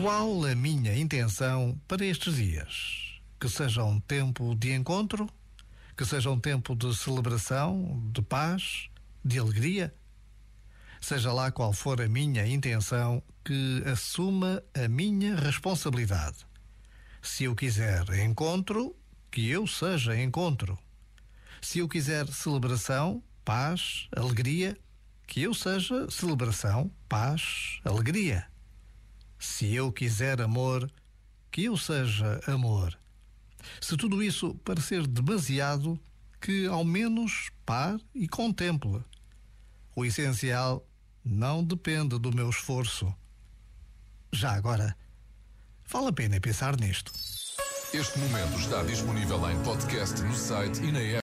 Qual a minha intenção para estes dias? Que seja um tempo de encontro? Que seja um tempo de celebração, de paz, de alegria? Seja lá qual for a minha intenção, que assuma a minha responsabilidade. Se eu quiser encontro, que eu seja encontro. Se eu quiser celebração, paz, alegria, que eu seja celebração, paz, alegria. Se eu quiser amor, que eu seja amor. Se tudo isso parecer demasiado, que ao menos pare e contemple. O essencial não depende do meu esforço. Já agora, vale a pena pensar nisto. Este momento está disponível em podcast no site e na app.